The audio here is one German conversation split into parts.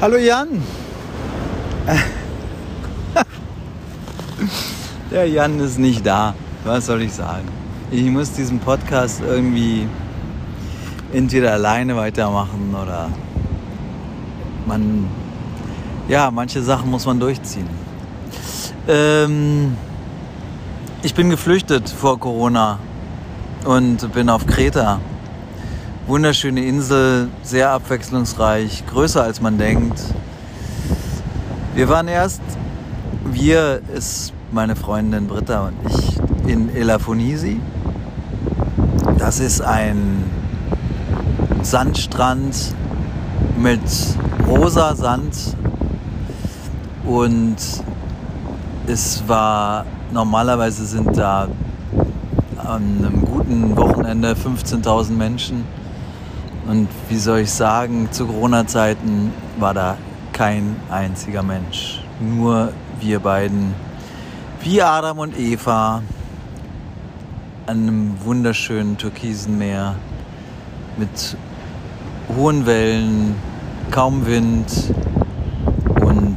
Hallo Jan. Der Jan ist nicht da. Was soll ich sagen? Ich muss diesen Podcast irgendwie entweder alleine weitermachen oder man, ja, manche Sachen muss man durchziehen. Ähm, ich bin geflüchtet vor Corona und bin auf Kreta. Wunderschöne Insel, sehr abwechslungsreich, größer als man denkt. Wir waren erst, wir ist meine Freundin Britta und ich in Elafonisi. Das ist ein Sandstrand mit rosa Sand und es war normalerweise sind da an einem guten Wochenende 15.000 Menschen und wie soll ich sagen, zu Corona-Zeiten war da kein einziger Mensch. Nur wir beiden, wie Adam und Eva, an einem wunderschönen türkisen Meer mit hohen Wellen, kaum Wind und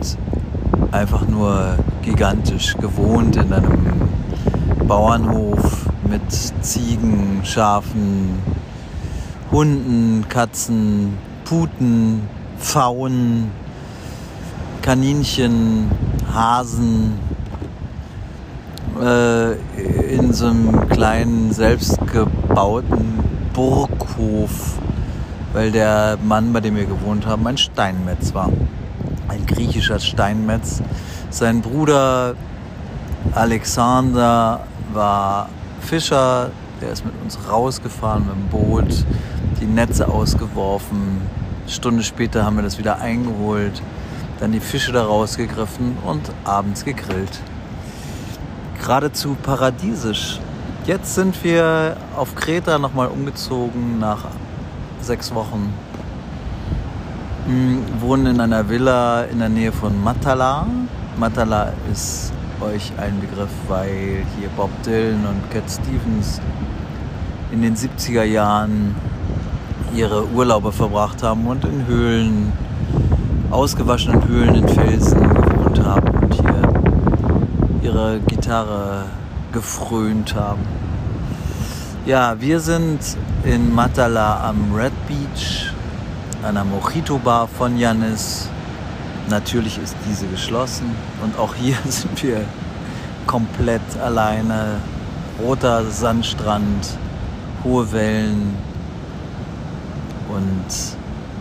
einfach nur gigantisch gewohnt in einem Bauernhof mit Ziegen, Schafen, Hunden, Katzen, Puten, Pfauen, Kaninchen, Hasen äh, in so einem kleinen selbstgebauten Burghof, weil der Mann, bei dem wir gewohnt haben, ein Steinmetz war. Ein griechischer Steinmetz. Sein Bruder Alexander war Fischer, der ist mit uns rausgefahren mit dem Boot die Netze ausgeworfen. Eine Stunde später haben wir das wieder eingeholt, dann die Fische da rausgegriffen und abends gegrillt. Geradezu paradiesisch. Jetzt sind wir auf Kreta nochmal umgezogen nach sechs Wochen. Hm, wohnen in einer Villa in der Nähe von Matala. Matala ist euch ein Begriff, weil hier Bob Dylan und Cat Stevens in den 70er Jahren ihre Urlaube verbracht haben und in Höhlen, ausgewaschenen Höhlen in Felsen gewohnt haben und hier ihre Gitarre gefrönt haben. Ja, wir sind in Matala am Red Beach, einer Mojito-Bar von Janis. Natürlich ist diese geschlossen und auch hier sind wir komplett alleine. Roter Sandstrand, hohe Wellen, und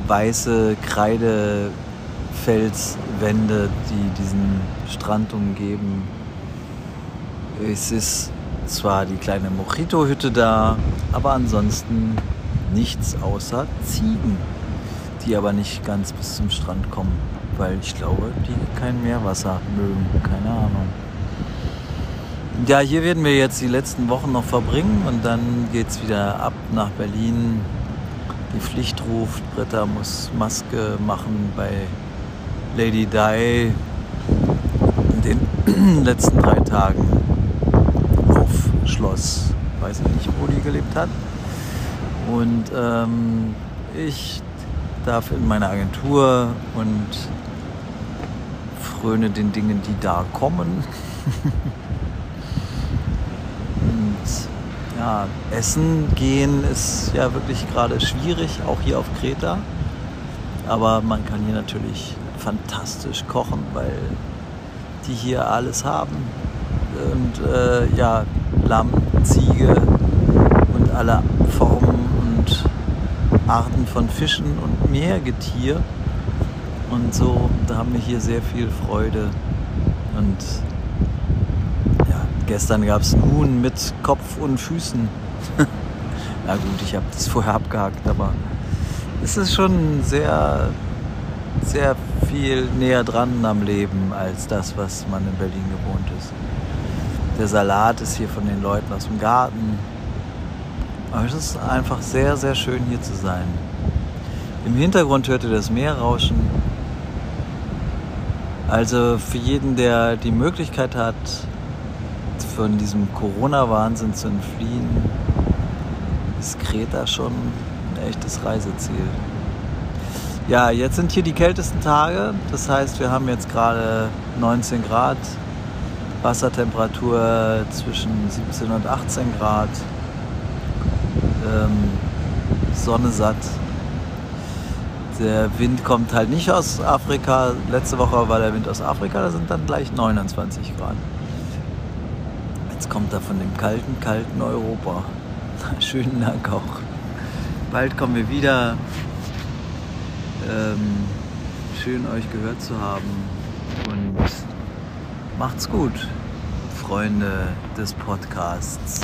weiße Kreidefelswände, die diesen Strand umgeben. Es ist zwar die kleine Mojito-Hütte da, aber ansonsten nichts außer Ziegen, die aber nicht ganz bis zum Strand kommen, weil ich glaube, die kein Meerwasser mögen, keine Ahnung. Ja, hier werden wir jetzt die letzten Wochen noch verbringen und dann geht es wieder ab nach Berlin Pflicht ruft. Britta muss Maske machen bei Lady Di in den letzten drei Tagen auf Schloss. Weiß ich nicht, wo die gelebt hat. Und ähm, ich darf in meine Agentur und fröne den Dingen, die da kommen. ja, essen gehen ist ja wirklich gerade schwierig, auch hier auf Kreta. Aber man kann hier natürlich fantastisch kochen, weil die hier alles haben. Und äh, ja, Lamm, Ziege und alle Formen und Arten von Fischen und Meergetier. Und so, da haben wir hier sehr viel Freude. Und Gestern gab es ein Huhn mit Kopf und Füßen. Na gut, ich habe das vorher abgehakt, aber es ist schon sehr, sehr viel näher dran am Leben als das, was man in Berlin gewohnt ist. Der Salat ist hier von den Leuten aus dem Garten. Aber es ist einfach sehr, sehr schön hier zu sein. Im Hintergrund hört ihr das Meer rauschen. Also für jeden, der die Möglichkeit hat, von diesem Corona-Wahnsinn zu entfliehen, ist Kreta schon ein echtes Reiseziel. Ja, jetzt sind hier die kältesten Tage. Das heißt, wir haben jetzt gerade 19 Grad, Wassertemperatur zwischen 17 und 18 Grad, ähm, Sonne satt. Der Wind kommt halt nicht aus Afrika. Letzte Woche war der Wind aus Afrika, da sind dann gleich 29 Grad. Jetzt kommt er von dem kalten, kalten Europa. Schönen Dank auch. Bald kommen wir wieder. Ähm, schön euch gehört zu haben und macht's gut, Freunde des Podcasts.